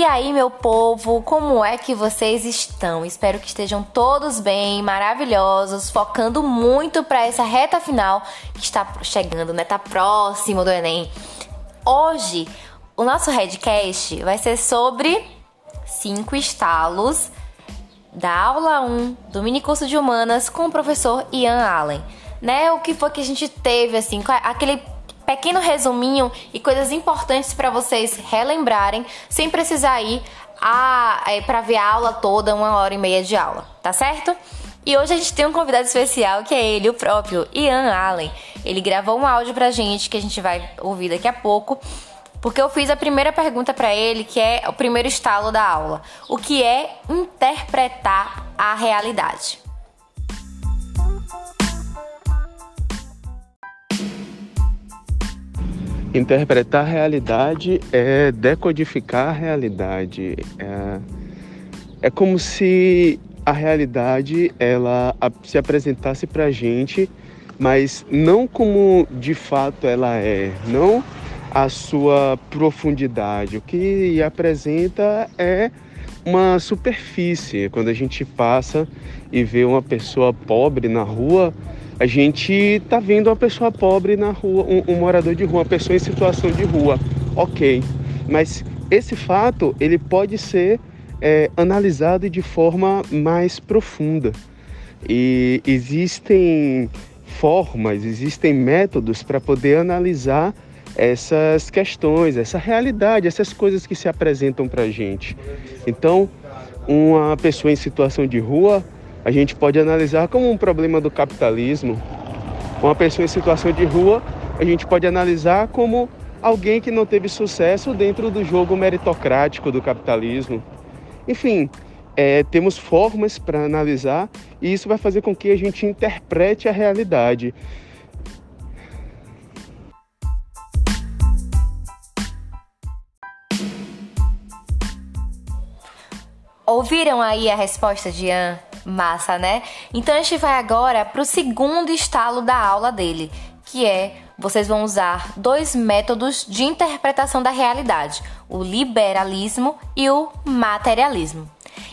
E aí, meu povo, como é que vocês estão? Espero que estejam todos bem, maravilhosos, focando muito para essa reta final que está chegando, né? Tá próximo do Enem. Hoje, o nosso Redcast vai ser sobre cinco estalos da aula 1 do mini curso de humanas com o professor Ian Allen. Né? O que foi que a gente teve assim, aquele pequeno resuminho e coisas importantes para vocês relembrarem, sem precisar ir a, é, para ver a aula toda, uma hora e meia de aula, tá certo? E hoje a gente tem um convidado especial que é ele, o próprio Ian Allen. Ele gravou um áudio pra gente que a gente vai ouvir daqui a pouco, porque eu fiz a primeira pergunta para ele, que é o primeiro estalo da aula: o que é interpretar a realidade? Interpretar a realidade é decodificar a realidade. É, é como se a realidade ela se apresentasse para a gente, mas não como de fato ela é, não a sua profundidade. O que apresenta é uma superfície. Quando a gente passa e vê uma pessoa pobre na rua, a gente está vendo uma pessoa pobre na rua, um, um, morador de rua, uma pessoa em situação de rua, ok. Mas esse fato ele pode ser é, analisado de forma mais profunda. E existem formas, existem métodos para poder analisar essas questões, essa realidade, essas coisas que se apresentam para a gente. Então, uma pessoa em situação de rua, a gente pode analisar como um problema do capitalismo. Uma pessoa em situação de rua, a gente pode analisar como alguém que não teve sucesso dentro do jogo meritocrático do capitalismo. Enfim, é, temos formas para analisar e isso vai fazer com que a gente interprete a realidade. Ouviram aí a resposta de Ian? Massa, né? Então a gente vai agora para o segundo estalo da aula dele, que é vocês vão usar dois métodos de interpretação da realidade: o liberalismo e o materialismo.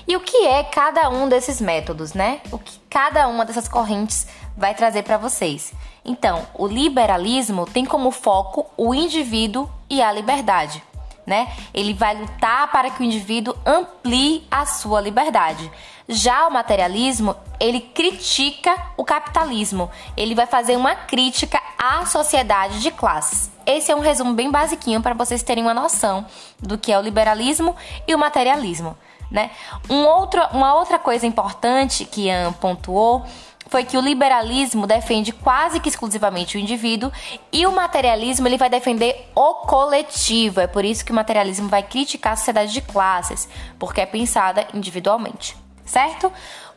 E o que é cada um desses métodos, né? O que cada uma dessas correntes vai trazer para vocês. Então, o liberalismo tem como foco o indivíduo e a liberdade né? Ele vai lutar para que o indivíduo amplie a sua liberdade. Já o materialismo, ele critica o capitalismo. Ele vai fazer uma crítica à sociedade de classes. Esse é um resumo bem basiquinho para vocês terem uma noção do que é o liberalismo e o materialismo, né? Um outro, uma outra coisa importante que Ian pontuou foi que o liberalismo defende quase que exclusivamente o indivíduo e o materialismo ele vai defender o coletivo. É por isso que o materialismo vai criticar a sociedade de classes, porque é pensada individualmente, certo?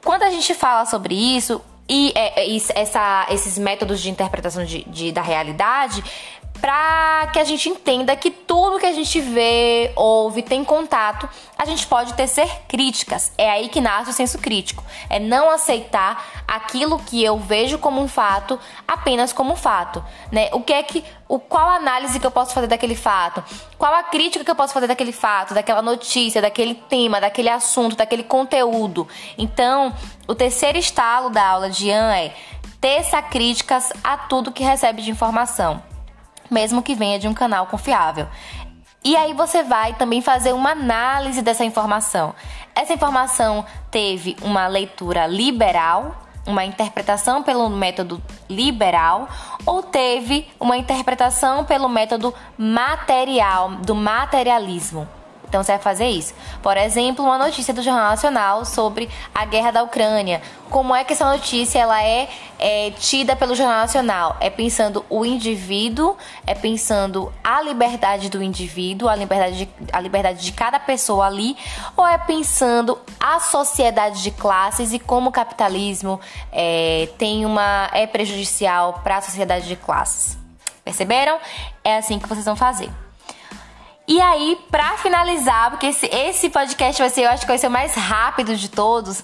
Quando a gente fala sobre isso e é, é, essa, esses métodos de interpretação de, de, da realidade, para que a gente entenda que tudo que a gente vê, ouve, tem contato, a gente pode tecer críticas. É aí que nasce o senso crítico. É não aceitar aquilo que eu vejo como um fato apenas como um fato, né? O que é que o qual análise que eu posso fazer daquele fato? Qual a crítica que eu posso fazer daquele fato, daquela notícia, daquele tema, daquele assunto, daquele conteúdo? Então, o terceiro estalo da aula de Ian é teça críticas a tudo que recebe de informação mesmo que venha de um canal confiável. E aí você vai também fazer uma análise dessa informação. Essa informação teve uma leitura liberal, uma interpretação pelo método liberal, ou teve uma interpretação pelo método material, do materialismo. Então você vai fazer isso. Por exemplo, uma notícia do Jornal Nacional sobre a guerra da Ucrânia. Como é que essa notícia ela é, é tida pelo Jornal Nacional? É pensando o indivíduo, é pensando a liberdade do indivíduo, a liberdade de, a liberdade de cada pessoa ali, ou é pensando a sociedade de classes e como o capitalismo é, tem uma é prejudicial para a sociedade de classes. Perceberam? É assim que vocês vão fazer. E aí, pra finalizar, porque esse, esse podcast vai ser, eu acho que vai ser o mais rápido de todos.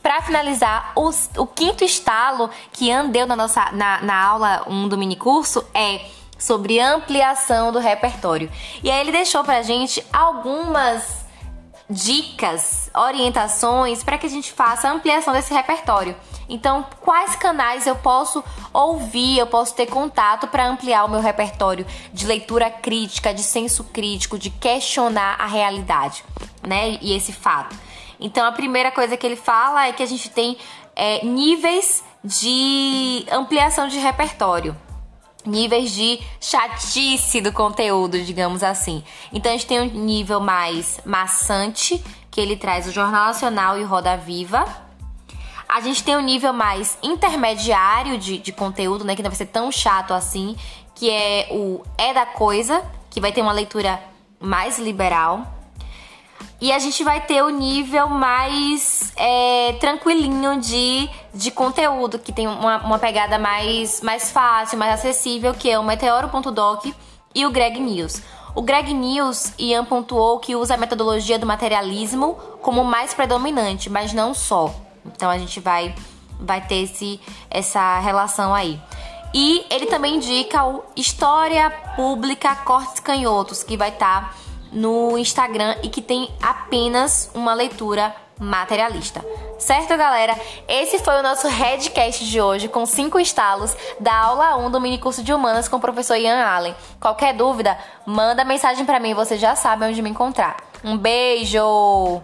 Para finalizar, o, o, quinto estalo que andeu na, nossa, na, na aula 1 um do minicurso é sobre ampliação do repertório. E aí ele deixou pra gente algumas dicas, orientações para que a gente faça a ampliação desse repertório. Então, quais canais eu posso ouvir, eu posso ter contato para ampliar o meu repertório de leitura crítica, de senso crítico, de questionar a realidade, né? E esse fato. Então, a primeira coisa que ele fala é que a gente tem é, níveis de ampliação de repertório níveis de chatice do conteúdo, digamos assim. Então a gente tem um nível mais maçante, que ele traz o Jornal Nacional e o Roda Viva. A gente tem um nível mais intermediário de, de conteúdo, né? Que não vai ser tão chato assim, que é o É da Coisa, que vai ter uma leitura mais liberal. E a gente vai ter o nível mais é, tranquilinho de, de conteúdo, que tem uma, uma pegada mais, mais fácil, mais acessível, que é o Meteoro.doc e o Greg News. O Greg News, Ian pontuou que usa a metodologia do materialismo como mais predominante, mas não só. Então a gente vai, vai ter esse, essa relação aí. E ele também indica o História Pública Cortes Canhotos, que vai estar. Tá no Instagram e que tem apenas uma leitura materialista. Certo, galera? Esse foi o nosso Redcast de hoje com cinco estalos da aula 1 do mini curso de humanas com o professor Ian Allen. Qualquer dúvida, manda mensagem para mim, você já sabe onde me encontrar. Um beijo!